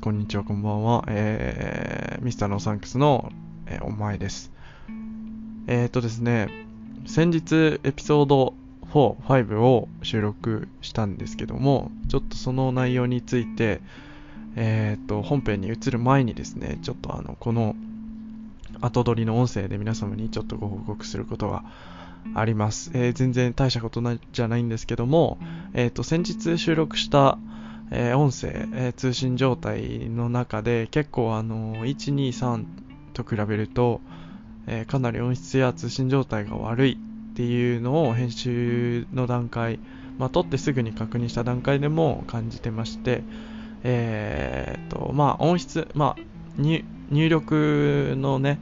こんにちは、こんばんは。えー、ミスターノーサンクスの、えーお前です。えーとですね、先日エピソード4、5を収録したんですけども、ちょっとその内容について、えーと、本編に移る前にですね、ちょっとあの、この後撮りの音声で皆様にちょっとご報告することがあります。えー全然大したことなじゃないんですけども、えーと、先日収録したえー音声、えー通信状態の中で結構あの1、2、3と比べると、えーかなり音質や通信状態が悪いっていうのを編集の段階、まあ、撮ってすぐに確認した段階でも感じてまして、えーっとまあ、音質、まあ、入力のね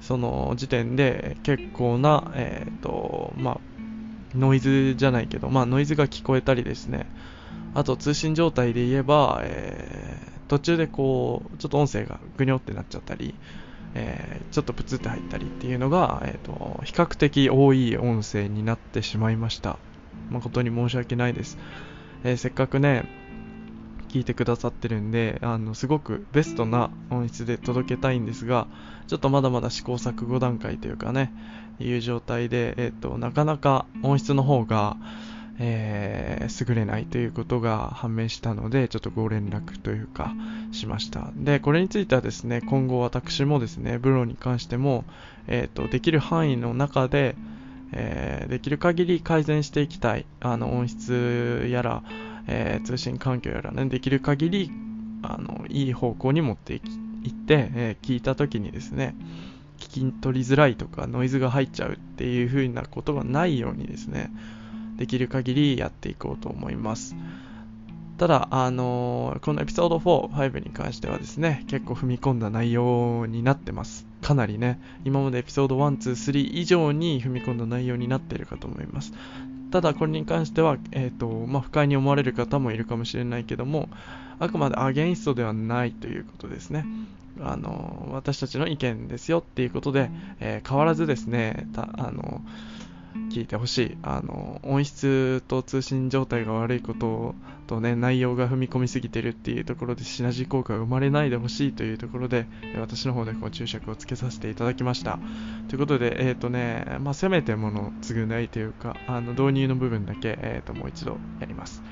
その時点で結構な、えーっとまあ、ノイズじゃないけど、まあ、ノイズが聞こえたりですねあと通信状態で言えば、えー途中でこう、ちょっと音声がぐにょってなっちゃったり、えーちょっとプツって入ったりっていうのが、えーと、比較的多い音声になってしまいました。誠に申し訳ないです。えーせっかくね、聞いてくださってるんで、あの、すごくベストな音質で届けたいんですが、ちょっとまだまだ試行錯誤段階というかね、いう状態で、えっ、と、なかなか音質の方が、えー優れないということが判明したので、ちょっとご連絡というか、しました。で、これについてはですね、今後私もですね、ブローに関しても、えっ、と、できる範囲の中で、えーできる限り改善していきたい。あの、音質やら、えー通信環境やらね、できる限り、あの、いい方向に持っていって、え聞いた時にですね、聞き取りづらいとか、ノイズが入っちゃうっていう風なことがないようにですね、できる限りやっていこうと思います。ただ、あのーこのエピソード4、5に関してはですね、結構踏み込んだ内容になってます。かなりね、今までエピソード1、2、3以上に踏み込んだ内容になっているかと思います。ただ、これに関しては、えっ、と、まあ、不快に思われる方もいるかもしれないけども、あくまでアゲインストではないということですね。あのー私たちの意見ですよっていうことで、えー変わらずですね、たあの聞いてほしい。あの、音質と通信状態が悪いこととね、内容が踏み込みすぎてるっていうところでシナジー効果が生まれないでほしいというところで、え私の方でこう注釈をつけさせていただきました。ということで、えっ、とね、まあ、せめてもの償いというか、あの、導入の部分だけ、えっ、と、もう一度やります。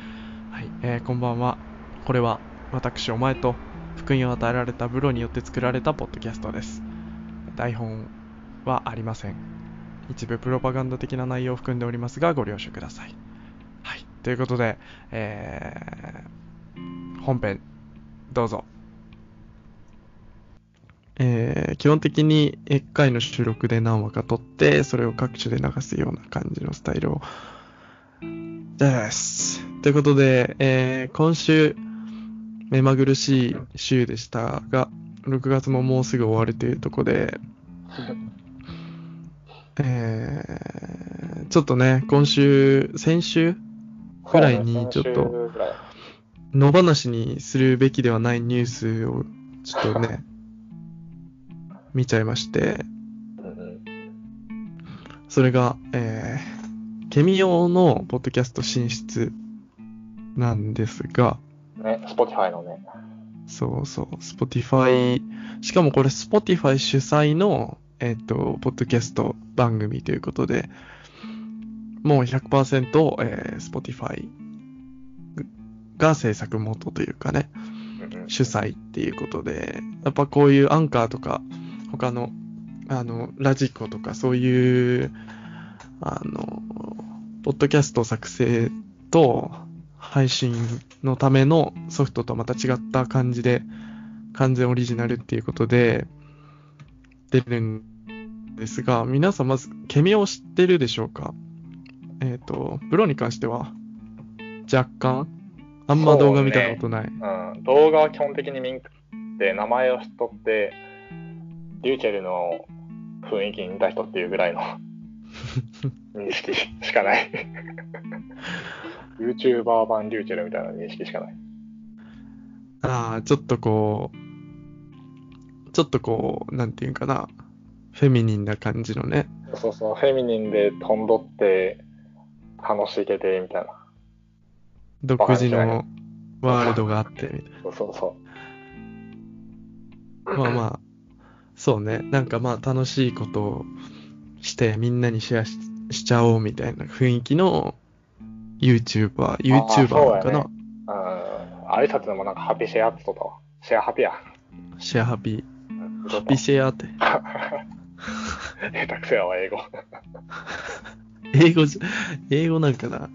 はい、えーこんばんは。これは、私、お前と、福音を与えられたブロによって作られたポッドキャストです。台本はありません。一部プロパガンダ的な内容を含んでおりますが、ご了承ください。はい。ということで、えー、本編、どうぞ。えー、基本的に1回の収録で何話か撮って、それを各種で流すような感じのスタイルを、です。ということで、えー、今週、目まぐるしい週でしたが、6月ももうすぐ終わるというところで、えー、ちょっとね、今週、先週ぐらいにちょっと野放しにするべきではないニュースをちょっとね、見ちゃいまして、それが、えー、ケミオのポッドキャスト進出なんですが、ね、Spotify のね。そうそう、Spotify、しかもこれ Spotify 主催の、えっ、と、ポッドキャスト番組ということで、もう100%、えー Spotify が制作元というかね、主催っていうことで、やっぱこういうアンカーとか、他の、あの、ラジコとかそういう、あの、ポッドキャスト作成と配信のためのソフトとまた違った感じで、完全オリジナルっていうことで、出るんですが、皆さんまず、ケミオを知ってるでしょうか？えっ、と、ブロに関しては、若干、あんま動画見たことない。うん、動画は基本的に見んくって、名前を知っとって、リューチェルの雰囲気に似た人っていうぐらいの 認識しかない。YouTuber 版リューチェルみたいな認識しかない。ああ、ちょっとこう、ちょっとこう、なんていうんかな、フェミニンな感じのね。そうそう、フェミニンで飛んどって、楽しげてみたいな。独自のワールドがあって、みたいそうそうそな。まあまあ、そうね。なんかまあ楽しいことをしてみんなにシェアししちゃおうみたいな雰囲気の YouTuber、YouTuber なのかな、そうん。あいつたちのもなんかハピシェアって言ったわ。シェアハピや。シェアハピ。ハピシェアって。下手くそやわ、英語。英語じゃ、英語なんかな。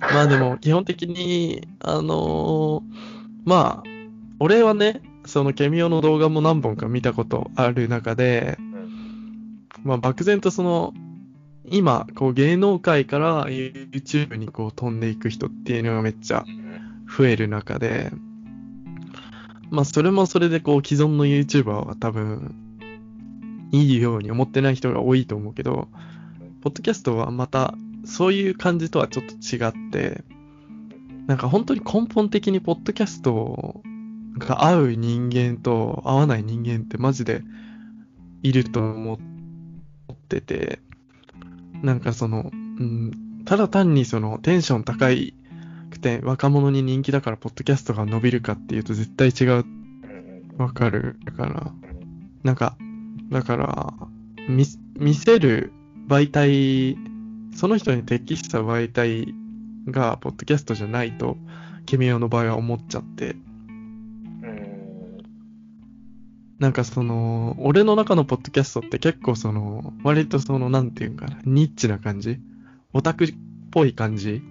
まあでも、基本的に、あのーまあ、俺はね、そのケミオの動画も何本か見たことある中で、まあ漠然とその、今、こう芸能界から YouTube にこう飛んでいく人っていうのがめっちゃ増える中で、まあそれもそれでこう既存の YouTuber は多分、いいように思ってない人が多いと思うけど、ポッドキャストはまたそういう感じとはちょっと違って、なんか本当に根本的にポッドキャストが合う人間と合わない人間ってマジでいると思ってて、なんかその、うん、ただ単にそのテンション高いくて若者に人気だからポッドキャストが伸びるかっていうと絶対違う、わかる。から、なんか、だから、見、見せる媒体、その人に適した媒体が、ポッドキャストじゃないと、ケミオの場合は思っちゃって、うん。なんかその、俺の中のポッドキャストって結構その、割とその、なんていうんかな、ニッチな感じ？オタクっぽい感じ？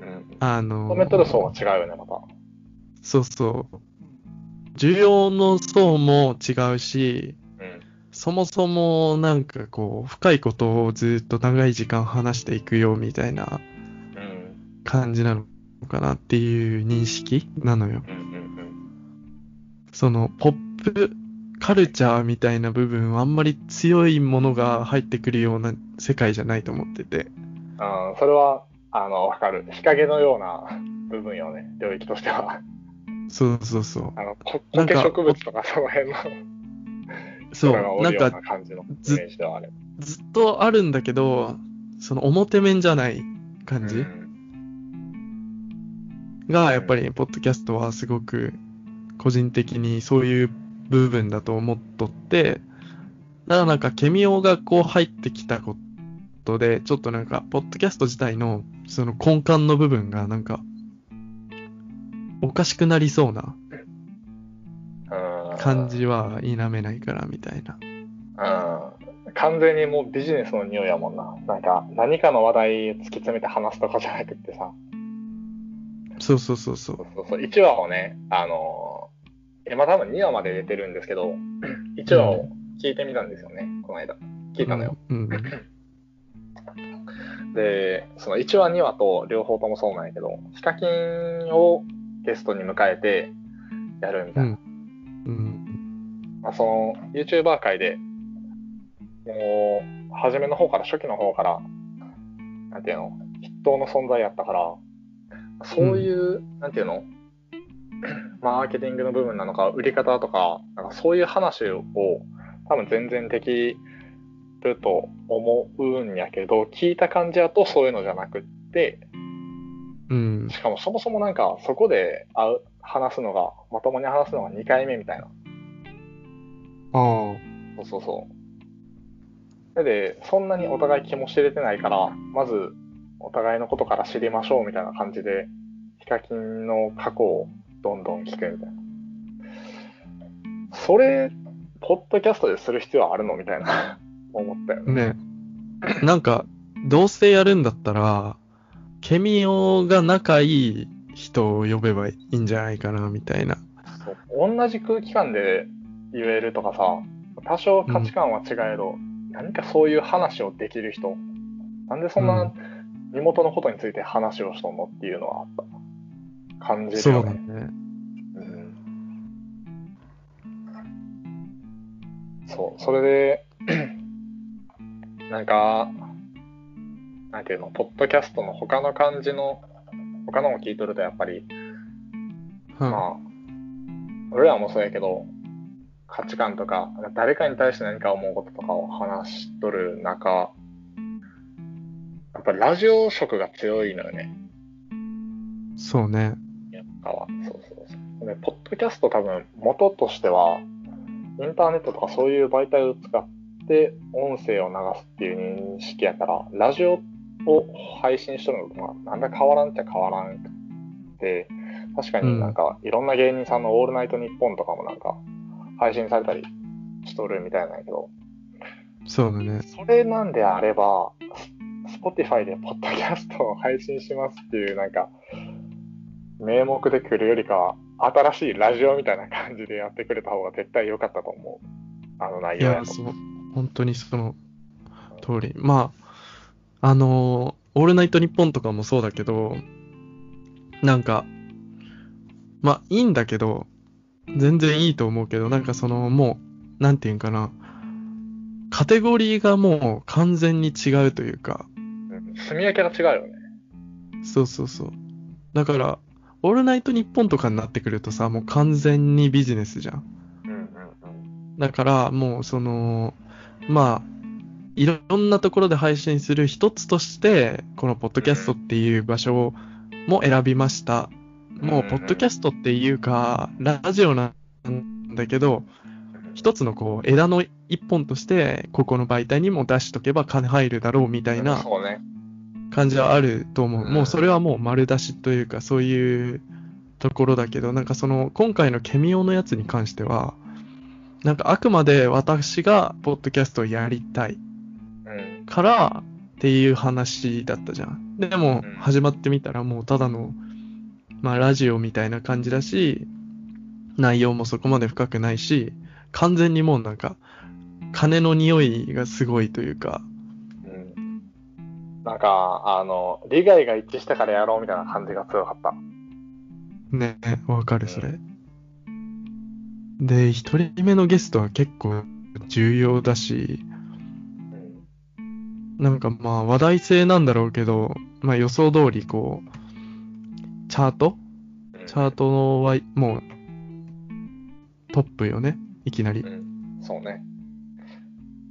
うん。あの、コメントの層は違うよね、また。そうそう。需要の層も違うし、うん。そもそもなんかこう、深いことをずっと長い時間話していくよみたいなうん。感じなのかなっていう認識なのよ。その、ポップカルチャーみたいな部分はあんまり強いものが入ってくるような世界じゃないと思ってて。うん。うん。それは、あの、わかる。日陰のような部分よね、領域としては。そうそうそう。あの、こ苔植物とかその辺のそう。なんかず。ずっとあるんだけど、その表面じゃない感じ、うんが、やっぱり、ポッドキャストはすごく、個人的にそういう部分だと思っとって、だからなんか、ケミオがこう入ってきたことで、ちょっとなんか、ポッドキャスト自体の、その根幹の部分が、なんか、おかしくなりそうなうん感じは否めないから、みたいな。うん。完全にもうビジネスの匂いやもんな。なんか、何かの話題を突き詰めて話すとかじゃなくってさ。そうそうそうそそうそうそう。1話をね、あのー今多分2話まで出てるんですけど、1話を聞いてみたんですよね、この間。聞う。いたのよ。うん。で、その1話、2話と両方ともそうなんやけど、ヒカキンをゲストに迎えてやるみたいな。うん。うん。まあ、その YouTuber 界で、もう、初めの方から、初期の方から、なんていうの、筆頭の存在やったから、そういう、なんていうの、マーケティングの部分なのか、売り方とか、なんかそういう話を多分全然できると思うんやけど、聞いた感じだとそういうのじゃなくって、うん。しかもそもそもなんかそこで会う話すのが、まともに話すのが2回目みたいな。ああ。そうそうそう。で、そんなにお互い気も知れてないから、まず、お互いのことから知りましょうみたいな感じで、ヒカキンの過去をどんどん聞くみたいな。それ、ポッドキャストでする必要あるのみたいな、思ったよね。ねなんか、どうせやるんだったら、ケミオが仲いい人を呼べばいいんじゃないかな、みたいな。そう同じ空気感で言えるとかさ、多少価値観は違えど、何かそういう話をできる人、なんでそんうなん身元のことについて話をしとんのっていうのはあった。感じるそうよね。だね。うんそう、それで、なんか、なんていうの、ポッドキャストの他の感じの、他のも聞いとるとやっぱり、うん。まあ、俺らもそうやけど、価値観とか、誰かに対して何か思うこととかを話しとる中、やっぱりラジオ色が強いのよね。そうね。かは。そうそうそう。で、ポッドキャスト多分元としては、インターネットとかそういう媒体を使って音声を流すっていう認識やから、ラジオを配信しとるのとか、なんだ変わらんっちゃ変わらんくて、確かになんかいろんな芸人さんのオールナイトニッポンとかもなんか配信されたりしとるみたいなんやけど、そうだね。それなんであれば、Spotify でポッドキャストを配信しますっていうなんか、名目で来るよりかは、新しいラジオみたいな感じでやってくれた方が絶対良かったと思う。あの内いや、容やと。そう、本当にその通り。まあ、あのーオールナイトニッポンとかもそうだけど、なんか、まあ、いいんだけど、全然いいと思うけど、なんかその、もう、なんていうんかな、カテゴリーがもう完全に違うというか、うん住み分けが違うよね。そうそうそう。だから、オールナイトニッポンとかになってくるとさ、もう完全にビジネスじゃん。うんうんうん。だから、もうその、まあ、いろんなところで配信する一つとして、このポッドキャストっていう場所も選びました。もう、ポッドキャストっていうか、ラジオなんだけど、一つのこう、枝の一本として、ここの媒体にも出しとけば金入るだろうみたいな。感じはあると思う。うんもうそれはもう丸出しというか、そういうところだけど、なんかその、今回のケミオのやつに関しては、なんかあくまで私がポッドキャストをやりたいうん。からっていう話だったじゃん。でもうん始まってみたらもうただの、まあラジオみたいな感じだし、内容もそこまで深くないし、完全にもうなんか、金の匂いがすごいというか、うん。なんか、あの、利害が一致したからやろうみたいな感じが強かった。ね、わかる、それ。で、一人目のゲストは結構重要だし、うん。なんかまあ話題性なんだろうけど、まあ予想通りこう、チャート？チャートはもうトップよね、いきなりう。ん。そうね。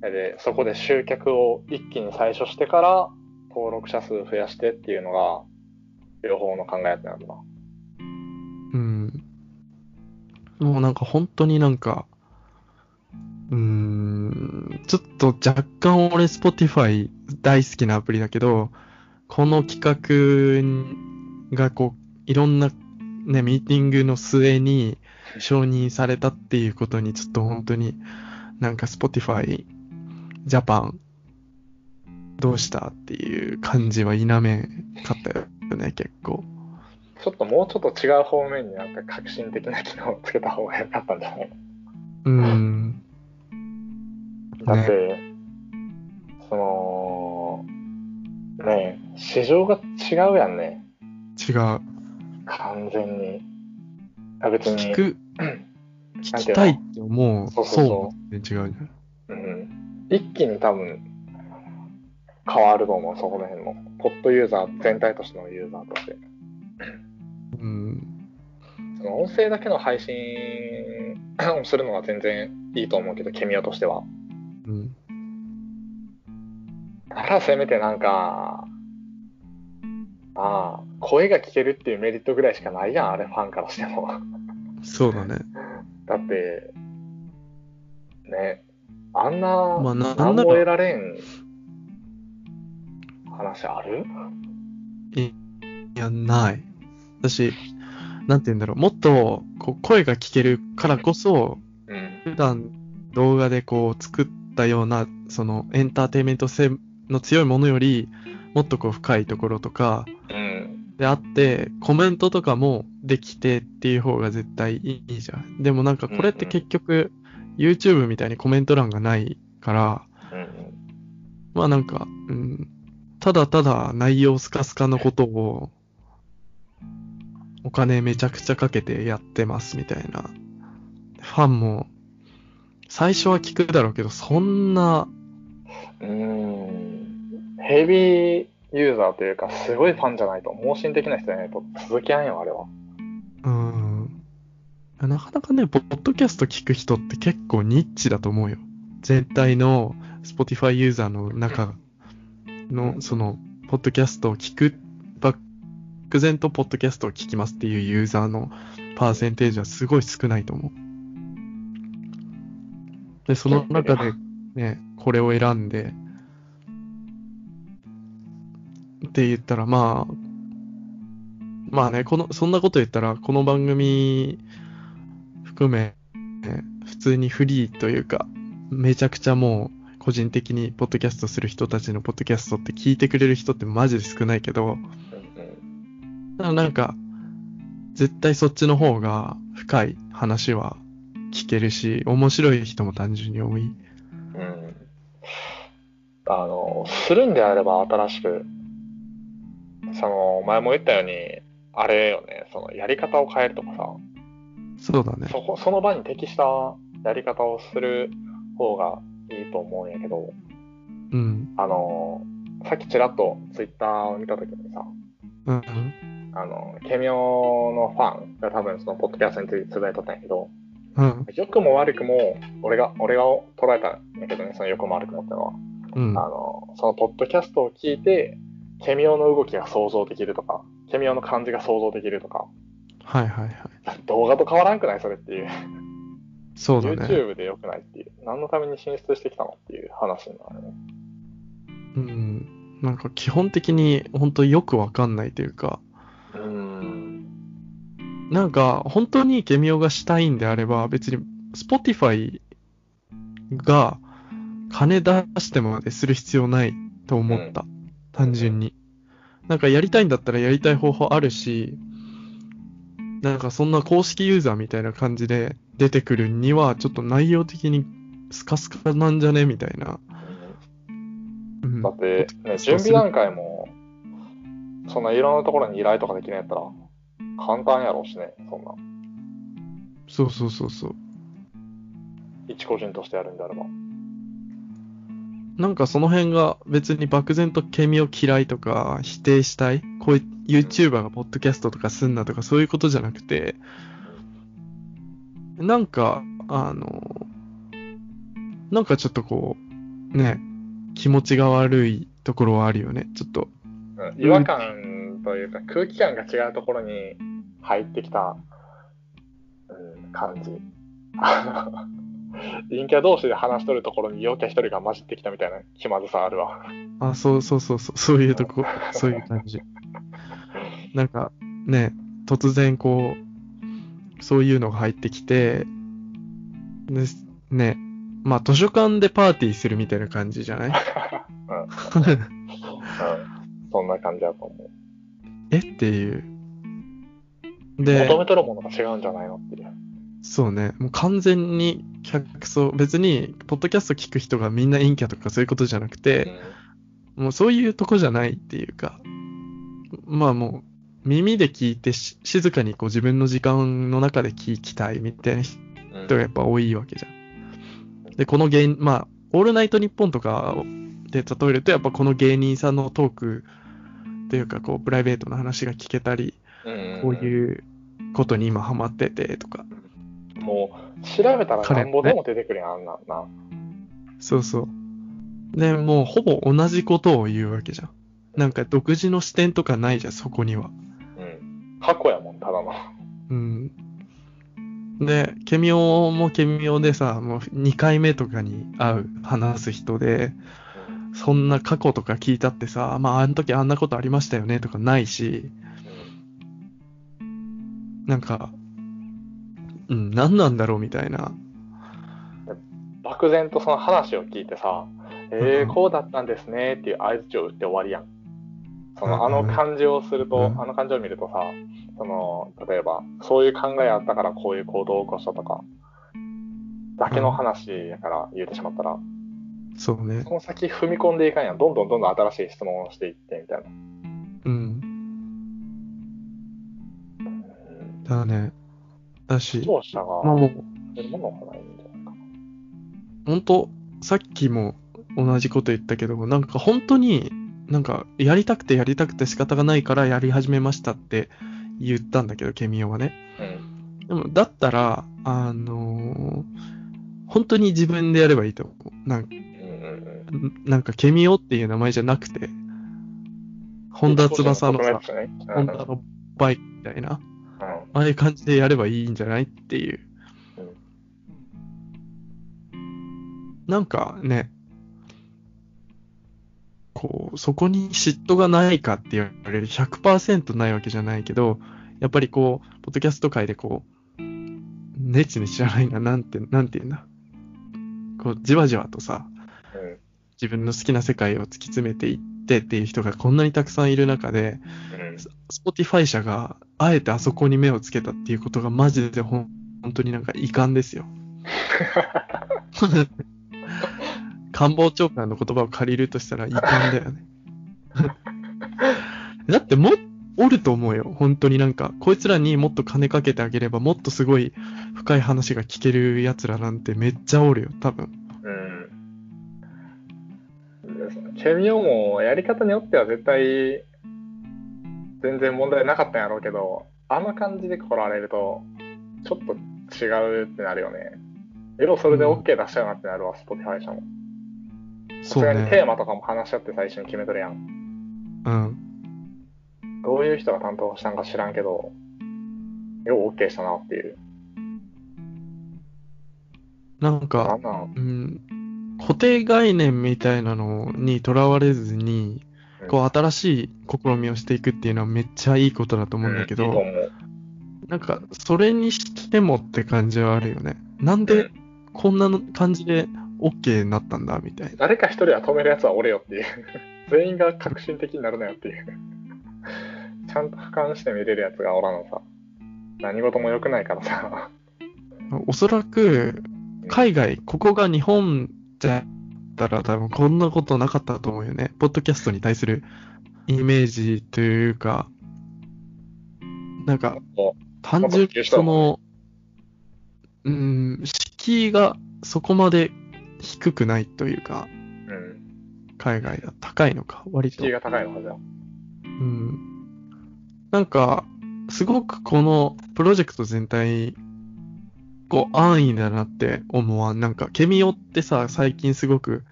で、そこで集客を一気に最初してから、登録者数増やしてっていうのが、両方の考えってなんだな。うん。もうなんか本当になんか、うーん、ちょっと若干俺 Spotify 大好きなアプリだけど、この企画がこう、いろんなね、ミーティングの末に承認されたっていうことにちょっと本当になんか Spotify Japan どうしたっていう感じは否めかったよね、結構。ちょっともうちょっと違う方面になんか革新的な機能をつけた方が良かったんじゃない？うん。だって、その、ねえ、市場が違うやんね。違う。完全に。あ別に。聞く、聞きたいって思う。そうそうそうも全然違うじゃん。うん。一気に多分、変わると思う、そこら辺の。ポッドユーザー、全体としてのユーザーとして。うん。その音声だけの配信をするのは全然いいと思うけど、ケミオとしては。からせめてなんか、ああ、声が聞けるっていうメリットぐらいしかないやん、あれ、ファンからしても。そうだね。だって、ね、あんな、まあな何もなんなら得られん話ある？いや、ない。私、なんて言うんだろう。もっと、こう、声が聞けるからこそ、うん。普段動画でこう、作ったような、その、エンターテインメント性の強いものより、もっとこう、深いところとか、うん。であって、コメントとかもできてっていう方が絶対いいじゃん。でもなんかこれって結局、YouTube みたいにコメント欄がないから、うん。まあなんか、うん、ただただ内容スカスカのことを、お金めちゃくちゃかけてやってますみたいな。ファンも、最初は聞くだろうけど、そんな、うん。ヘビーユーザーというか、すごいファンじゃないと、盲信的な人じゃないと続きやんよ、あれは。うん。なかなかね、ポッドキャスト聞く人って結構ニッチだと思うよ。全体の Spotify ユーザーの中の、その、ポッドキャストを聞く漠然とポッドキャストを聞きますっていうユーザーのパーセンテージはすごい少ないと思う。で、その中でね、これを選んで、って言ったら、まあ、まあね、この、そんなこと言ったら、この番組含め、普通にフリーというか、めちゃくちゃもう、個人的にポッドキャストする人たちのポッドキャストって聞いてくれる人ってマジで少ないけど、うんうんただなんか、絶対そっちの方が深い話は聞けるし、面白い人も単純に多い。うんあの、するんであれば新しく、その、前も言ったように、あれよね、その、やり方を変えるとかさ、そうだね。そこ、その場に適したやり方をする方がいいと思うんやけど、うん。あの、さっきちらっとツイッターを見たときにさ、うん。あの、ケミオのファンが多分そのポッドキャストについてつぶやいとったんやけど、うん。良くも悪くも、俺が、俺が捉えたんやけどね、その良くも悪くもってのは。うん。あの、そのポッドキャストを聞いて、ケミオの動きが想像できるとか、ケミオの感じが想像できるとか、はいはいはい。動画と変わらんくないそれっていう。そうだね。YouTube で良くないっていう。何のために進出してきたのっていう話になるね。うん。なんか基本的に本当よくわかんないというか、うーん。なんか本当にケミオがしたいんであれば別に Spotify が金出してまでする必要ないと思った。単純に。なんかやりたいんだったらやりたい方法あるし、なんかそんな公式ユーザーみたいな感じで出てくるにはちょっと内容的にスカスカなんじゃねみたいな。うんだって、ね、準備段階も、そんないろんなところに依頼とかできないやったら、簡単やろうしね、そんな。そうそうそうそう。一個人としてやるんであれば。なんかその辺が別に漠然とケミを嫌いとか否定したいこういう YouTuber がポッドキャストとかすんなとかそういうことじゃなくて、なんか、あの、なんかちょっとこう、ね、気持ちが悪いところはあるよね、ちょっと。違和感というか、空気感が違うところに入ってきた、うん、感じ。陰キャ同士で話しとるところに陽キャ一人が混じってきたみたいな気まずさあるわ。あ、そうそうそうそう、そういうとこ、そういう感じ。なんか、ね、突然こう、そういうのが入ってきて、でね、まあ図書館でパーティーするみたいな感じじゃない？うんうん、そんな感じだと思う。え？っていう。で、求めとるものが違うんじゃないの？っていう。そうね、もう完全に客層、別に、ポッドキャスト聞く人がみんな陰キャとかそういうことじゃなくて、もうそういうとこじゃないっていうか、まあもう、耳で聞いてし静かにこう自分の時間の中で聞きたいみたいな人うんがやっぱ多いわけじゃん。で、この芸人、まあ、オールナイトニッポンとかで例えると、やっぱこの芸人さんのトークっていうか、こう、プライベートな話が聞けたり、こうういうことに今ハマっててとか、ん。もう、調べたらなんぼでも出てくるやん、あんなんな。そうそう。で、もうほぼ同じことを言うわけじゃん。なんか独自の視点とかないじゃん、そこには。うん。過去やもん、ただの。うん。で、ケミオもケミオでさ、もう2回目とかに会う、話す人で、そんな過去とか聞いたってさ、まああの時あんなことありましたよねとかないし、なんか、うん、何なんだろうみたいな。漠然とその話を聞いてさ、えうんー、こうだったんですねっていう合図を打って終わりやん。その、あうんの感じをすると、うんあの感じを見るとさ、その、例えば、そういう考えあったからこういう行動を起こしたとか、だけの話やから言うてしまったら、そうねそ。の先踏み込んでいかんやん。どんどんどんどん新しい質問をしていってみたいな。うん。うんだね。だしが、まあもう。本当さっきも同じこと言ったけど、なんか本当に、なんかやりたくてやりたくて仕方がないからやり始めましたって言ったんだけど、ケミオはね。うん。でも、だったら、あのー本当に自分でやればいいと思う。なんうんうんなんか、ケミオっていう名前じゃなくて、本田翼のさ本田のバイクみたいな、うんああいう感じでやればいいんじゃないっていう。なんかね、こう、そこに嫉妬がないかって言われる100%ないわけじゃないけど、やっぱりこう、ポッドキャスト界でこう、ネチネチじゃないな、なんて、なんて言うんだ。こう、じわじわとさ、うん自分の好きな世界を突き詰めていってっていう人がこんなにたくさんいる中で、Spotify 社があえてあそこに目をつけたっていうことがマジでほん本当になんか遺憾ですよ。官房長官の言葉を借りるとしたら遺憾だよね。だっても、おると思うよ。本当になんか、こいつらにもっと金かけてあげればもっとすごい深い話が聞ける奴らなんてめっちゃおるよ、多分。うん。ケミオもやり方によっては絶対全然問題なかったんやろうけど、あの感じで来られるとちょっと違うってなるよね。エロそれで OK 出しちゃうなってなるわ、Spotify 社も。さそうすがにテーね。マとかも話し合って最初に決めとるやん。うん。どういう人が担当したんか知らんけど、よう OK したなっていう。なんかな、んなん？うん、固定概念みたいなのにとらわれずに、こう新しい試みをしていくっていうのはめっちゃいいことだと思うんだけど、なんかそれにしてもって感じはあるよね。なんでこんなの感じで OK になったんだみたいな。誰か一人は止めるやつは俺よっていう。全員が革新的になるなよっていう。ちゃんと俯瞰して見れるやつがおらんのさ。何事も良くないからさ。おそらく海外、ここが日本じゃったら多分こんなことなかったと思うよね。ポッドキャストに対するイメージというか、なんかお単純にその、うん、敷居がそこまで低くないというか、うん。海外だ高いのか、割と敷居。が高いのかじゃあ。うん。なんか、すごくこのプロジェクト全体、こう安易だなって思わん。なんか、ケミオってさ、最近すごく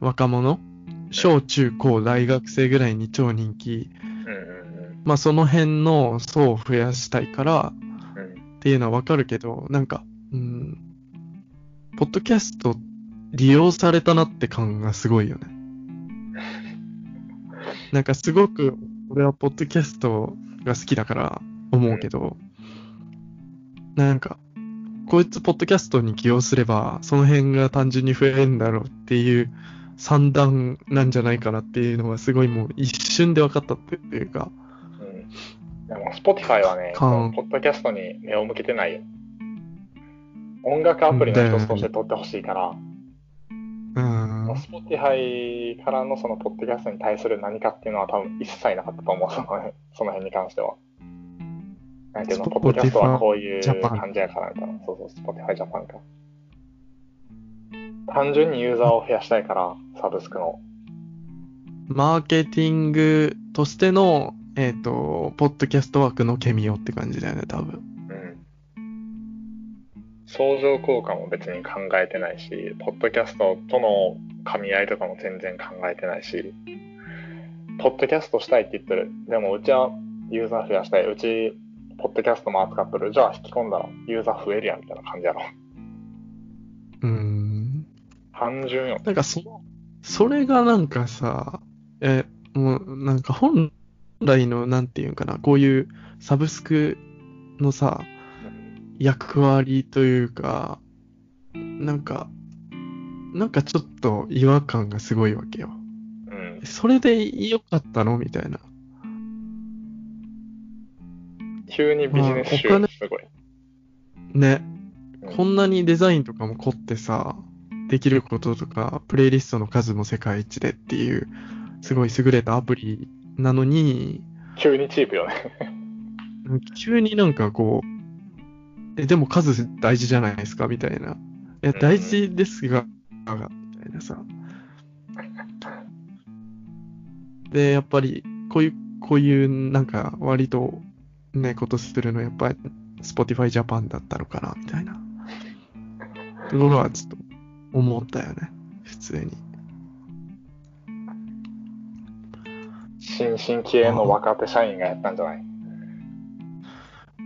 若者、小中高大学生ぐらいに超人気。まあその辺の層を増やしたいから。っていうのはわかるけど、なんか、うん、ポッドキャスト利用されたなって感がすごいよね。なんかすごく、俺はポッドキャストが好きだから思うけど、なんか、こいつポッドキャストに起用すれば、その辺が単純に増えるんだろうっていう算段なんじゃないかなっていうのはすごいもう一瞬で分かったっていうか、うん。でも、Spotify はね、かそのポッドキャストに目を向けてないよ。音楽アプリの一つとして取ってほしいから、うん Spotify からのそのポッドキャストに対する何かっていうのは多分一切なかったと思う、その辺その辺に関しては。なんていうの、Spotify ポッドキャストはこういう感じやからみたいな。そうそう、Spotify Japan か。単純にユーザーを増やしたいから、サブスクの。マーケティングとしての、えっ、と、ポッドキャスト枠のケミオって感じだよね、多分。うん。相乗効果も別に考えてないし、ポッドキャストとの噛み合いとかも全然考えてないし、ポッドキャストしたいって言ってる。でもうちはユーザー増やしたい。うち、ポッドキャストも扱ってる。じゃあ引き込んだらユーザー増えるやんみたいな感じやろ。うーん。単純よ。なんかその、それがなんかさ、え、もうなんか本来の、なんていうんかな、こういうサブスクのさ、役割というか、なんか、なんかちょっと違和感がすごいわけよ。うん。それで良かったのみたいな。急にビジネス集すごい。ね。うんこんなにデザインとかも凝ってさ、できることとか、プレイリストの数も世界一でっていう、すごい優れたアプリなのに、急にチープよね。急になんかこう、え、でも数大事じゃないですかみたいな。いや、うん大事ですが、みたいなさ。で、やっぱり、こういう、こういうなんか割とね、ことするの、やっぱり Spotify Japan だったのかな、みたいな。ところはちょっと思ったよね。普通に。新進気鋭の若手社員がやったんじゃない？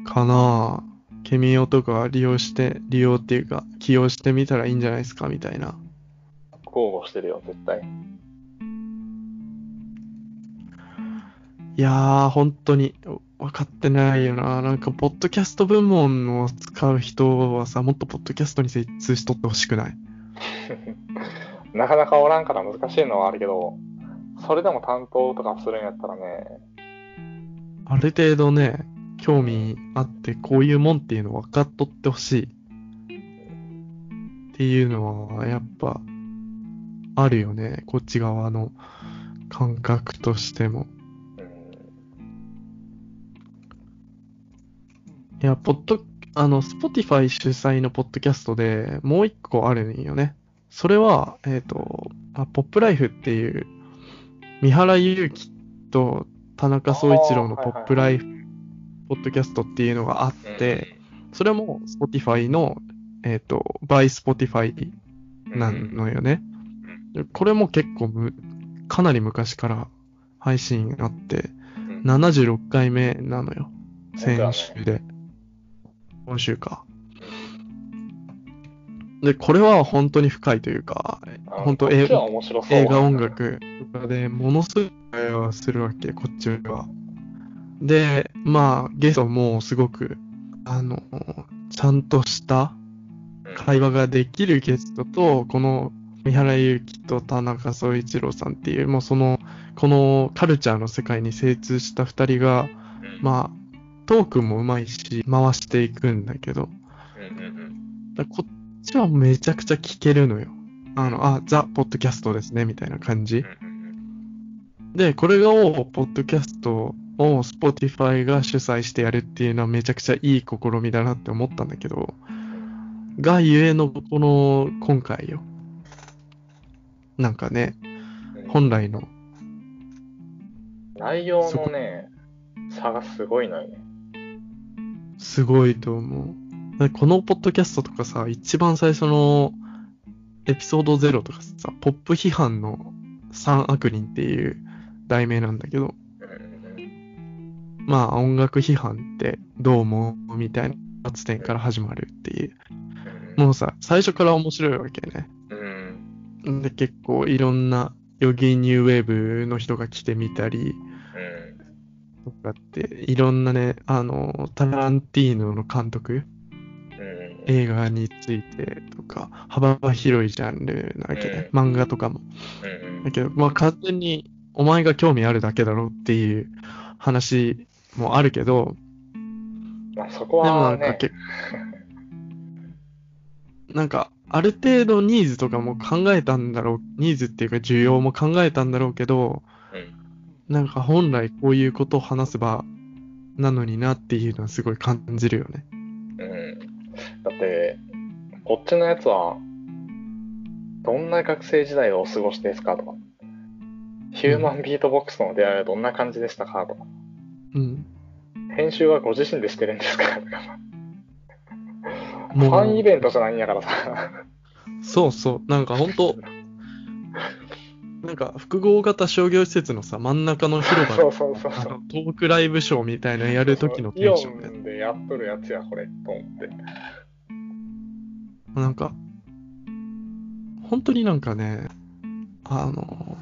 かなあケミオとか利用して、利用っていうか、起用してみたらいいんじゃないですかみたいな。豪語してるよ、絶対。いやー、本当に分かってないよな。なんか、ポッドキャスト部門を使う人はさ、もっとポッドキャストに精通しとってほしくない？なかなかおらんから難しいのはあるけど、それでも担当とかするんやったらね、ある程度ね、興味あって、こういうもんっていうの分かっとってほしい。っていうのは、やっぱ、あるよね。こっち側の感覚としても。いや、ポッド、あの、Spotify 主催のポッドキャストでもう一個あるんよね。それは、えっ、と、あポップライフっていう、三原祐希と田中総一郎のポップライフ、ポッドキャストっていうのがあって、それも Spotify の、えっ、と、by Spotify うん、なのよね。でこれも結構む、かなり昔から配信あって、うん、76回目なのよ。先週で。今週か。で、これは本当に深いというか、あ本当こっちは面白そう映画音楽とかでものすごい会話をするわけ、こっちは。で、まあ、ゲストもすごく、あの、ちゃんとしたうん会話ができるゲストと、この三原祐希と田中総一郎さんっていう、もうその、このカルチャーの世界に精通した二人が、うんまあ、トークもうまいし、回していくんだけど、うんうんうんだこっちはめちゃくちゃ聞けるのよ。あの、あ、ザ・ポッドキャストですね、みたいな感じ。で、これを、ポッドキャストを Spotify が主催してやるっていうのはめちゃくちゃいい試みだなって思ったんだけど、がゆえの、この、今回よ。なんかね、うん本来の、内容のね、差がすごいのよね。すごいと思う。でこのポッドキャストとかさ、一番最初のエピソード0とかさ、ポップ批判の三悪人っていう題名なんだけど、まあ音楽批判ってどう思うみたいな発点から始まるっていう。うんもうさ、最初から面白いわけね。うんで、結構いろんなヨギニューウェーブの人が来てみたりうんとかって、いろんなね、あの、タランティーノの監督、うん映画についてとか、幅広いジャンルなわけね。う漫画とかも。うんだけど、まあ完全にお前が興味あるだけだろっていう話もあるけど、まあそこでもなはね、んか結 なんか、ある程度ニーズとかも考えたんだろう、ニーズっていうか需要も考えたんだろうけど、なんか本来こういうことを話す場なのになっていうのはすごい感じるよね。うん、だって、こっちのやつは、どんな学生時代をお過ごしですかとか、ヒューマンビートボックスとの出会いはどんな感じでしたかとか、うん。編集はご自身でしてるんですかとかさ、ファンイベントじゃないんやからさ、そうそう。なんか本当なんか複合型商業施設のさ、真ん中の広場そうでそうそう。トークライブショーみたいなのやる時のテイオンションで。ンでやっとるやつや、これ、と思って。なんか、本当になんかね、あの、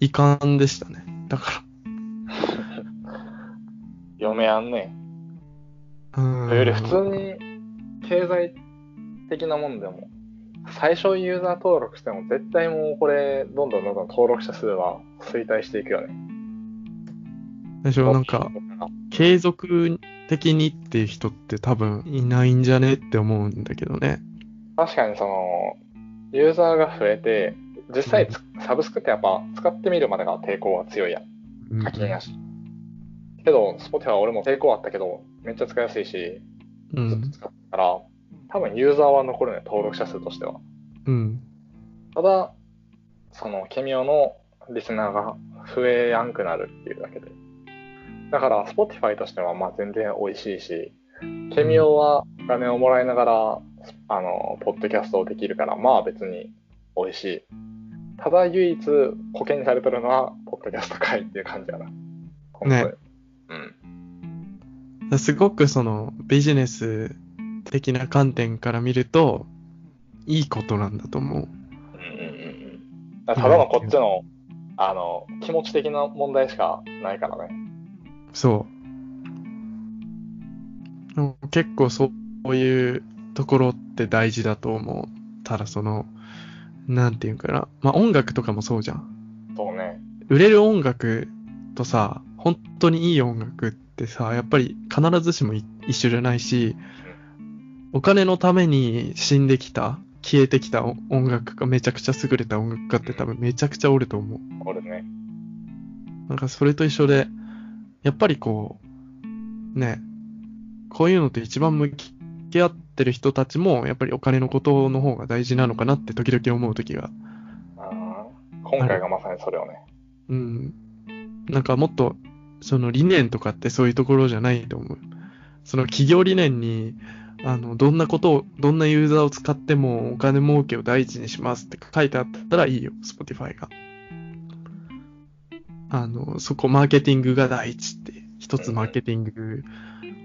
遺憾でしたね。だか 嫁やんね。ら。うん。より普通に経済的なもんでも、最初ユーザー登録しても絶対もうこれ、どんどんどんどん登録者数は衰退していくよね。でしょ、なんか、継続的にっていう人って多分いないんじゃねって思うんだけどね。確かにその、ユーザーが増えて、実際つサブスクってやっぱ使ってみるまでが抵抗は強いやん。うん課金やし。けど、Spotify は俺も抵抗あったけど、めっちゃ使いやすいし、うん。ずっと使ってたから、多分ユーザーは残るね、登録者数としては。うん。ただ、その、ケミオのリスナーが増えやんくなるっていうだけで。だから、Spotify としてはまあ全然美味しいし、ケミオはお金をもらいながら、あの、ポッドキャストをできるから、まあ別に美味しい。ただ唯一保険にされてるのは、ポッッドキャスト会っていう感じやな。ね。うん。すごくそのビジネス的な観点から見ると、いいことなんだと思う。うんうんうんうん。ただのこっちの、あの、気持ち的な問題しかないからね。そう。結構そういうところって大事だと思う。ただその、なんていうかな。まあ音楽とかもそうじゃん。そうね。売れる音楽とさ、本当にいい音楽ってさ、やっぱり必ずしもい一緒じゃないし、お金のために死んできた、消えてきた音音楽がめちゃくちゃ優れた音楽家って多分めちゃくちゃおると思う。これね。なんかそれと一緒で、やっぱりこう、ね、こういうのって一番向き合ってる人たちも、やっぱりお金のことの方が大事なのかなって時々思う時が、あー今回がまさにそれをね。うん。なんかもっと、その理念とかってそういうところじゃないと思う。その企業理念に、あの、どんなことを、どんなユーザーを使ってもお金儲けを第一にしますって書いてあったらいいよ、Spotify が。あの、そこマーケティングが第一って、一つマーケティング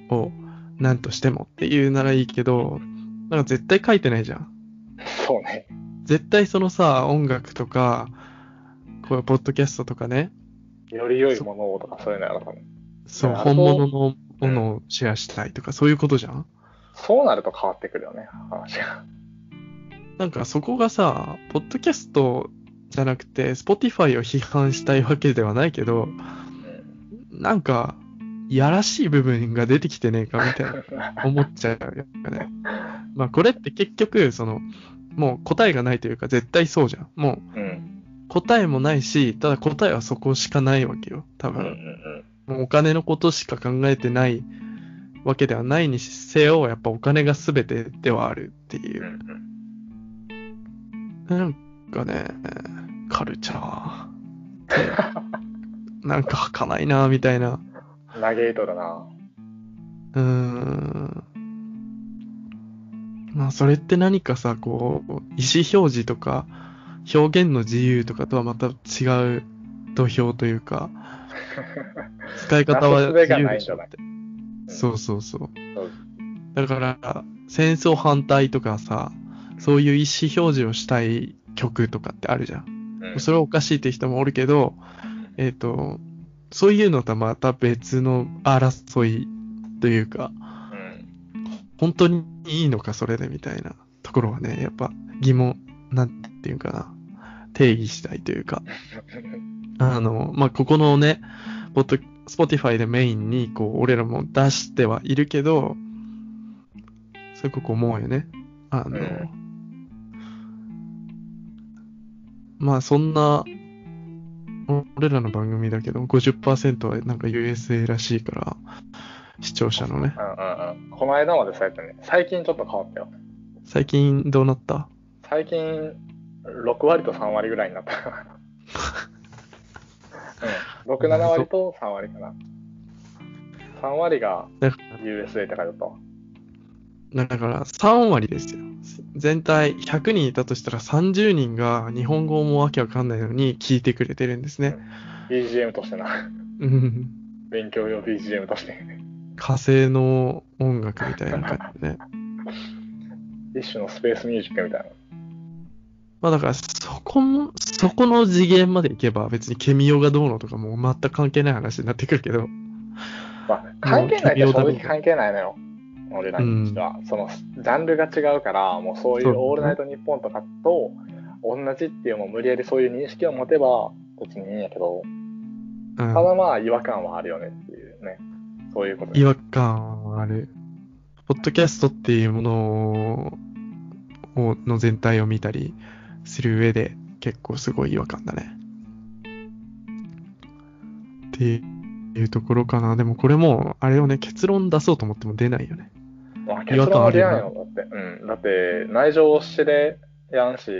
を何としてもっていうならいいけど、なんか絶対書いてないじゃん。そうね。絶対そのさ、音楽とか、こういうポッドキャストとかね、より良いものをとかそういうのやろ、多分。そう、本物のものをシェアしたいとか、そういうことじゃんそうなると変わってくるよね、話が。なんかそこがさ、ポッドキャストじゃなくて、Spotify を批判したいわけではないけど、うん。なんか、やらしい部分が出てきてねえかみたいな思っちゃうよね。まあこれって結局、その、もう答えがないというか絶対そうじゃん。もううん。答えもないし、ただ答えはそこしかないわけよ。多分。もうお金のことしか考えてないわけではないにせよ、やっぱお金が全てではあるっていう。なんかね、カルチャー なんか儚いな、みたいな。ナゲートだな。うーん。まあ、それって何かさ、こう、意思表示とか、表現の自由とかとはまた違う土俵というか、使い方は自由でしょって。そうそうそう。だから、戦争反対とかさ、そういう意思表示をしたい曲とかってあるじゃん。うんそれはおかしいって人もおるけど、えっ、と、そういうのとはまた別の争いというか、うん。本当にいいのか、それでみたいなところはね、やっぱ疑問、なんていうかな、定義したいというか、あの、まあ、ここのね、ポッド、Spotify でメインに、こう、俺らも出してはいるけど、すごく思うよね。あの、うんまあ、そんな、俺らの番組だけど、50%はなんか USA らしいから、視聴者のね。うんうんうん。この間までそうやってね、最近ちょっと変わったよ。最近どうなった？最近、6割と3割ぐらいになった。うん。6、7割と3割かな。3割がだか USA って書いてあったわ。ら、だから3割ですよ。全体100人いたとしたら30人が日本語もわけわかんないのに聞いてくれてるんですね。BGM としてな。うん。勉強用 BGM として。火星の音楽みたいな感じでね。一種のスペースミュージックみたいな。まあだから、そこも、そこの次元までいけば別にケミオがどうのとかもう全く関係ない話になってくるけど。まあ、関係ないって正直関係ないのよ。俺らにしては。その、ジャンルが違うから、もうそういそうオールナイトニッポンとかと同じっていう、もう無理やりそういう認識を持てば、別にいいんやけど、うんただまあ違和感はあるよねっていうね。そういうこと違和感はある。ポッドキャストっていうものを、の全体を見たりする上で結構すごい違和感だね。っていうところかな。でもこれも、あれをね、結論出そうと思っても出ないよね。結論は出やんよ。だって、うん。だって、内情を知れやんし、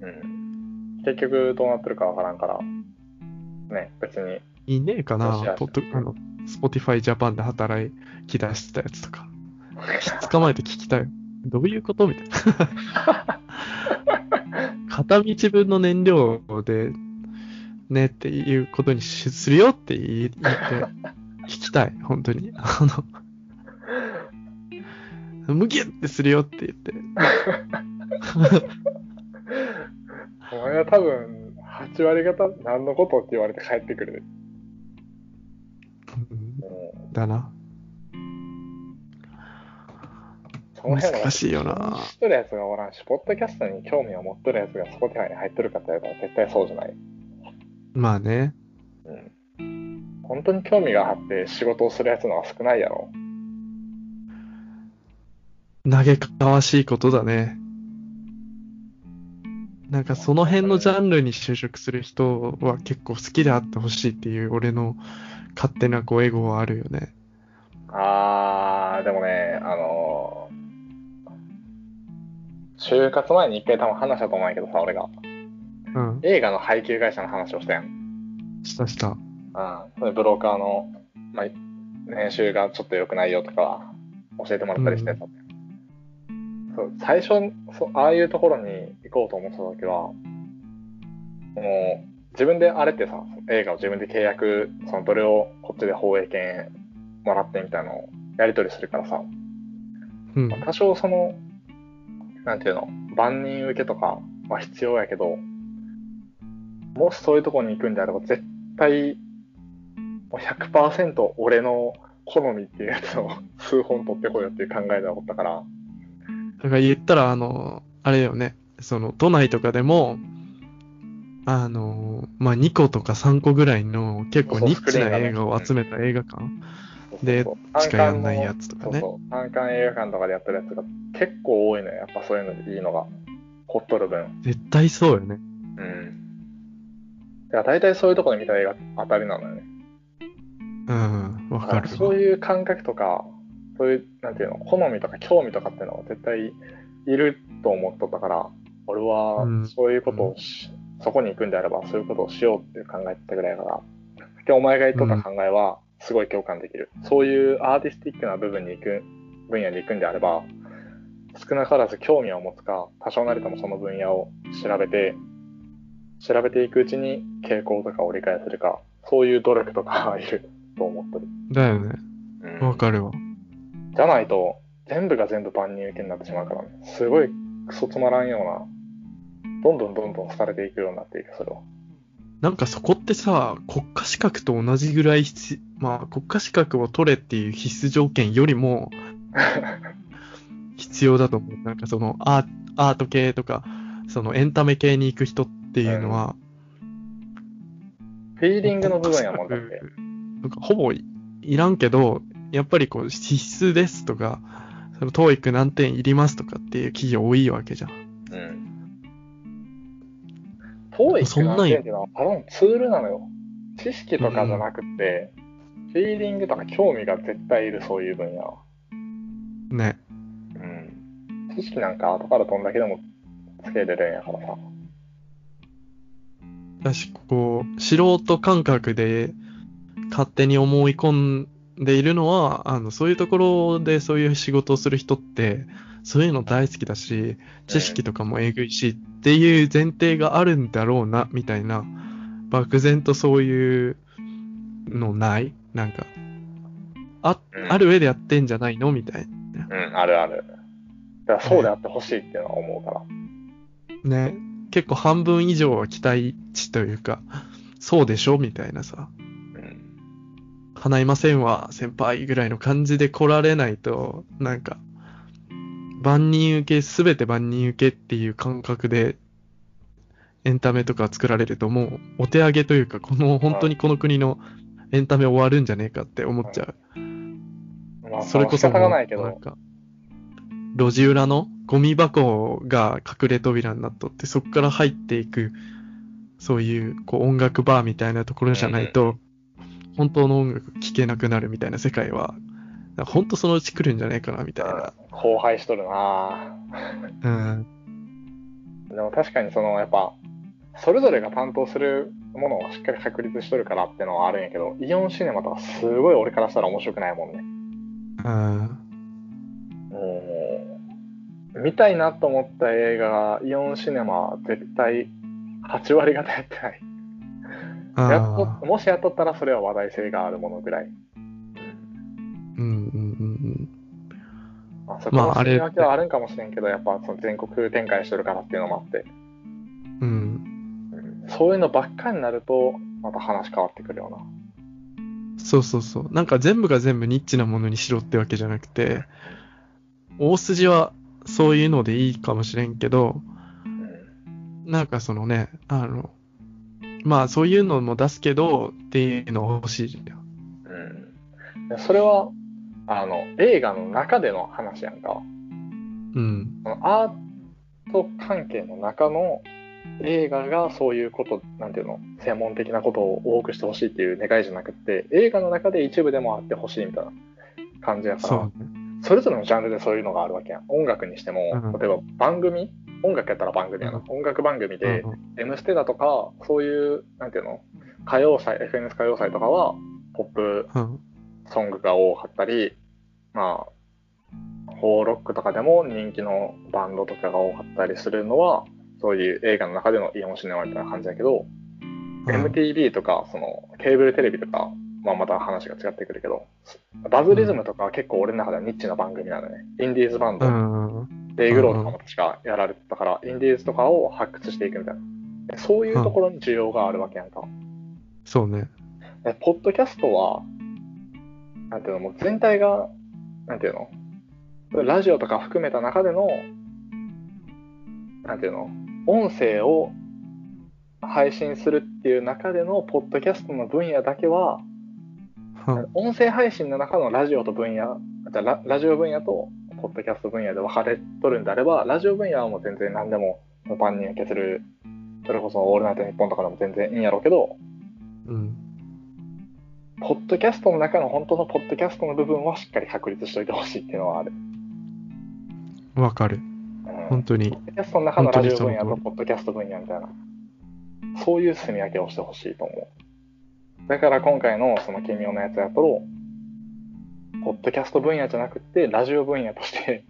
うん。結局どうなってるかわからんから、ね、別に。いねえかなポッド、あの、Spotify Japan で働き出したやつとか。捕まえて聞きたい。どういうこと？みたいな。片道分の燃料で、ねっていうことにしするよって言って、聞きたい、本当に。あの、むぎゅってするよって言って。お前は多分、8割方何のことって言われて帰ってくる。うんだな。難しいよな知っとるやつがおらんし、ポッドキャストに興味を持っとるやつが Spotify に入っとるかって言われたら絶対そうじゃない。まあね。うん。本当に興味があって仕事をするやつのは少ないやろ。嘆かわしいことだね。なんかその辺のジャンルに就職する人は結構好きであってほしいっていう俺の勝手なこうエゴはあるよね。あー、就活前に一回多分話したと思うんやけどさ、俺が。うん。映画の配給会社の話をしたやん。したした。うん。それブローカーの、まあ、年収がちょっと良くないよとか教えてもらったりしてたんだよ。そう最初そう、ああいうところに行こうと思ってた時は、もう自分であれってさ、映画を自分で契約、そのどれをこっちで放映権もらってみたいなのをやり取りするからさ、うんまあ。多少その、なんていうの、万人受けとかは必要やけど、もしそういうところに行くんであれば、絶対、もう100%俺の好みっていうやつを 数本取ってこいよっていう考えで思ったから、だから言ったら、あの、あれよね。その、都内とかでも、あの、まあ、2個とか3個ぐらいの結構ニッチな映画を集めた映画館でしかやんないやつとかねそうそう。単館映画館とかでやってるやつが結構多いのよ。やっぱそういうのでいいのが。凝っとる分。絶対そうよね。うん。だから大体そういうところで見た映画当たりなのよね。うん、わだかるわ。そういう感覚とか、そういう、なんていうの、好みとか興味とかっていうのは絶対いると思っとったから、俺はうんそういうことをし、そこに行くんであればそういうことをしようっていう考えてたぐらいやから、でお前が言っとった考えはすごい共感できる。そういうアーティスティックな部分に行く、分野に行くんであれば、少なからず興味を持つか、多少なりともその分野を調べて、調べていくうちに傾向とかを理解するか、そういう努力とかがいる と思ってる。だよね。うんわかるわ。じゃないと、全部が全部万人受けになってしまうからね。すごいクソつまらんような、どんどんどんどん廃れていくようになっていく、それは。なんかそこってさ、国家資格と同じぐらい必、まあ国家資格を取れっていう必須条件よりも 必要だと思う。なんかそのアーアート系とか、そのエンタメ系に行く人っていうのは、フィーリングの部分やもんだって。なんかほぼいいらんけど、やっぱりこう必須ですとか、その TOEIC 何点いりますとかっていう企業多いわけじゃん。うん。遠いそんなんっていうのは、ただのツールなのよ。知識とかじゃなくって、フィーリングとか興味が絶対いる、そういう分野は。ね。うん。知識なんか後からどんだけでもつけれるんやからさ。だし、こう、素人感覚で勝手に思い込んでいるのは、あの、そういうところでそういう仕事をする人って、そういうの大好きだし、知識とかもえぐいしっていう前提があるんだろうな、みたいな、漠然とそういうのない？なんか、あ、うんある上でやってんじゃないの？みたいうん、あるある。だからそうであってほしいっていうのは思うから。な。ね。結構半分以上は期待値というか、そうでしょ？みたいなさ。うん。叶いませんわ、先輩ぐらいの感じで来られないと、なんか、万人受け、すべて万人受けっていう感覚で、エンタメとか作られるともう、お手上げというか、この、本当にこの国のエンタメ終わるんじゃねえかって思っちゃう。まあ、それこそなんか、路地裏のゴミ箱が隠れ扉になっとって、そこから入っていく、そういう、こう、音楽バーみたいなところじゃないと、本当の音楽聴けなくなるみたいな世界は、なんか本当そのうち来るんじゃないかな、みたいな。荒廃しとるなうん。でも確かにその、やっぱ、それぞれが担当するものをしっかり確立しとるからってのはあるんやけど、イオンシネマとかすごい俺からしたら面白くないもんね。うん。もう、見たいなと思った映画が、イオンシネマは絶対8割方やってない。あやっとあ。もしやっとったらそれは話題性があるものぐらい。うんうんうんまあ、そこのまああれ住み分けはあるんかもしれんけど、やっぱその全国展開してるからっていうのもあって、うん。うん。うんそういうのばっかになると、また話変わってくるよな。そうそうそう。なんか全部が全部ニッチなものにしろってわけじゃなくて、大筋はそういうのでいいかもしれんけど、うんなんかそのね、あの、まあそういうのも出すけどっていうの欲しいじゃん。うんでそれは、あの、映画の中での話やんか。うん。アート関係の中の映画がそういうこと、なんていうの、専門的なことを多くしてほしいっていう願いじゃなくって、映画の中で一部でもあってほしいみたいな感じやから、それぞれのジャンルでそういうのがあるわけやん。音楽にしても、うん例えば番組？音楽やったら番組やな。音楽番組で、うん M ステだとか、そういう、なんていうの、歌謡祭、FNS 歌謡祭とかは、ポップうん。ソングが多かったり、まあ、ホーロックとかでも人気のバンドとかが多かったりするのは、そういう映画の中でのイオンシネマみたいな感じだけど、MTV とか、その、ケーブルテレビとか、まあまた話が違ってくるけど、バズリズムとかは結構俺の中ではニッチな番組なのね。インディーズバンド、うん。デイグローとかも確かやられてたから、インディーズとかを発掘していくみたいな。そういうところに需要があるわけやんか。そうね。でポッドキャストは、なんていうの、もう全体が、なんていうの、ラジオとか含めた中での、なんていうの、音声を配信するっていう中でのポッドキャストの分野だけは、うん音声配信の中のラジオと分野、じゃあララジオ分野とポッドキャスト分野で分かれとるんであれば、ラジオ分野はもう全然何でも万人受けする、それこそオールナイトニッポンとかでも全然いいんやろうけど、うん。ポッドキャストの中の本当のポッドキャストの部分はしっかり確立しておいてほしいっていうのはある。わかる。うん本当にポ。ッドキャストの中のラジオ分野とポッドキャスト分野みたいな、そういう住み分けをしてほしいと思う。だから今回のその奇妙なやつやと、ポッドキャスト分野じゃなくて、ラジオ分野として、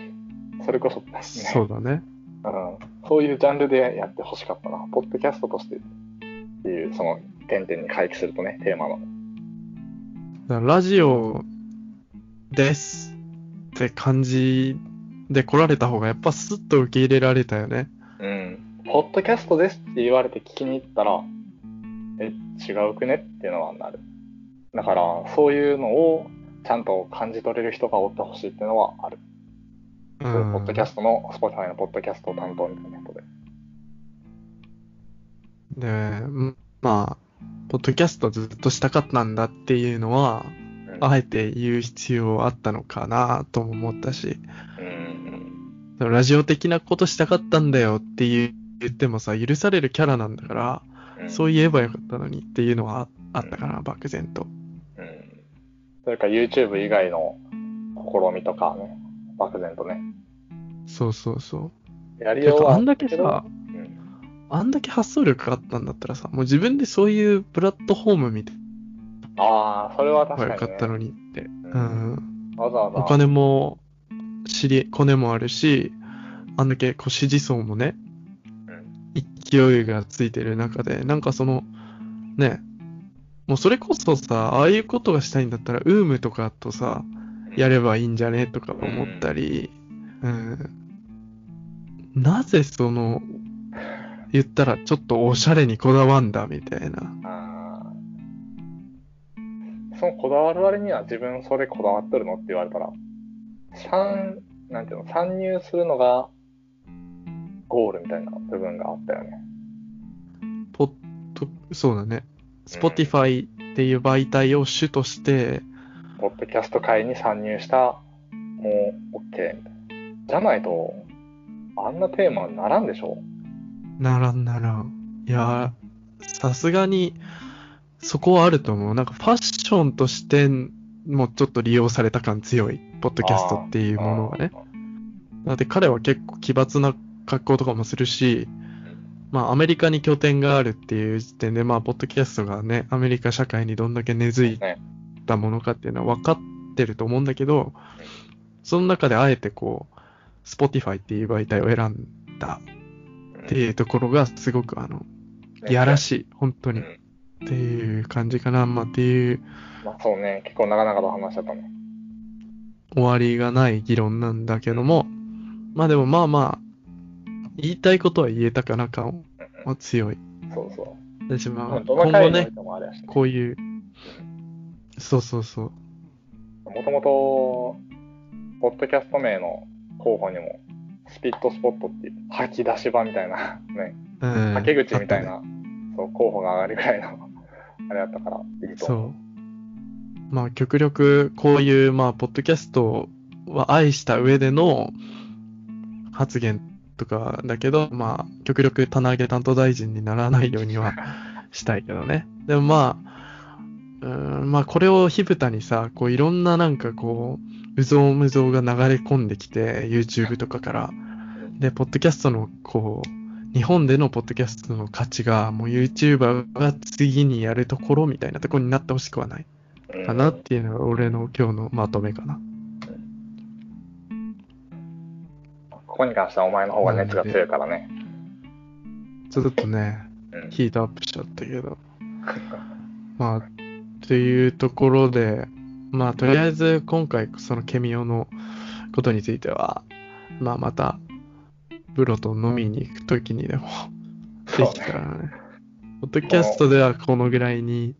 それこそ、ね、そうだね。うん、そういうジャンルでやってほしかったな。ポッドキャストとしてっていう、その点々に回帰するとね、テーマの。ラジオですって感じで来られた方がやっぱスッと受け入れられたよね。うん。ポッドキャストですって言われて聞きに行ったら、え、違うくねっていうのはなる。だから、そういうのをちゃんと感じ取れる人がおってほしいっていうのはある。うポッドキャん。ストの、Spotify のポッドキャスト担当みたいな人で。で、うんまあ、ポッドキャストずっとしたかったんだっていうのは、うんあえて言う必要あったのかなとも思ったし、うんラジオ的なことしたかったんだよって言ってもさ、許されるキャラなんだから、うん。そう言えばよかったのにっていうのはあったかな、漠然と。うん。それから YouTube 以外の試みとかね、漠然とね。そうそうそう。やりようはあんだけさ、うんあんだけ発想力があったんだったらさ、もう自分でそういうプラットフォームみたいああ、それは確かに、ね。よかったのにって。うん。わざわざ。お金も、知り、コネもあるし、あんだけこう支持層もね、うん勢いがついてる中で、なんかその、ね、もうそれこそさ、ああいうことがしたいんだったら、ウームとかとさ、やればいいんじゃねとか思ったり、うん。なぜその、言ったらちょっとおしゃれにこだわんだみたいな。そのこだわる割には自分それこだわってるのって言われたら、参、なんていうの、参入するのがゴールみたいな部分があったよね。ポッド、そうだね。Spotify っていう媒体を主として、ポッドキャスト界に参入した、もう OK みたいな。じゃないと、あんなテーマにならんでしょならんならん。いやー、さすがに、そこはあると思う。なんかファッションとしてもちょっと利用された感強い、ポッドキャストっていうものがね。だって彼は結構奇抜な格好とかもするし、まあアメリカに拠点があるっていう時点で、まあポッドキャストがね、アメリカ社会にどんだけ根付いねたものかっていうのは分かってると思うんだけど、その中であえてこう、Spotify っていう媒体を選んだっていうところがすごくあの、いやらしい、本当に。うんっていう感じかな。まあ、っていうまあそうね、結構長々と話しちゃったね。終わりがない議論なんだけども、まあでもまあまあ、言いたいことは言えたかな感は強い。そうそう。私まあ、今後ね。こういう、そうそうそう。もともと、ポッドキャスト名の候補にも、スピットスポットっていう、吐き出し場みたいな、ね、うん。はけ口みたいな、そう、候補が上がるぐらいの、あれだったから、いいと。そう。まあ極力こういう、まあ、ポッドキャストは愛した上での発言とかだけど、まあ、極力棚上げ担当大臣にならないようには したいけどね。でもまあ、うーん、まあこれを火蓋にさ、こういろんななんかこう、うぞうむぞうが流れ込んできて、YouTube とかから。で、ポッドキャストのこう、日本でのポッドキャストの価値が、もう YouTuber が次にやるところみたいなところになってほしくはないうんかなっていうのが俺の今日のまとめかな。ここに関してはお前の方が熱が強いからね。ちょっとね、うん。ヒートアップしちゃったけど。まあ、っていうところで、まあ、とりあえず今回そのケミオのことについては、まあまた、ブロと飲みに行くときにでもできたらね。ポッドキャストではこのぐらいに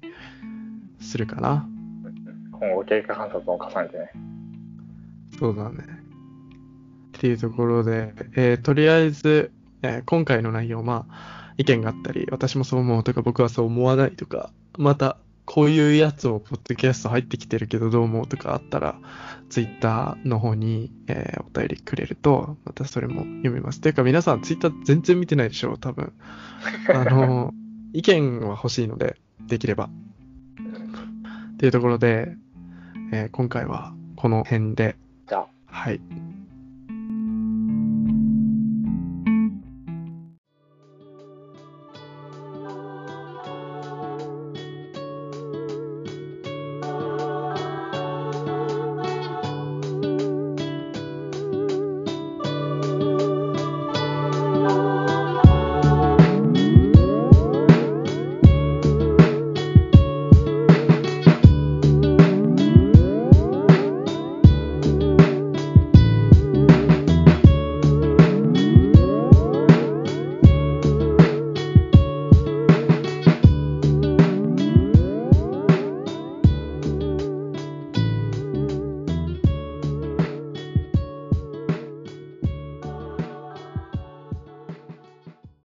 するかな。今後経過観察を重ねてね。そうだね。っていうところで、えーとりあえず、えー今回の内容、まあ、意見があったり、私もそう思うとか、僕はそう思わないとか、また、こういうやつを、ポッドキャスト入ってきてるけど、どう思うとかあったら、ツイッターの方に、えーお便りくれると、またそれも読みます。ていうか、皆さん、ツイッター全然見てないでしょ、多分。あの、意見は欲しいので、できれば。っていうところで、えー今回はこの辺で、じゃあ、はい。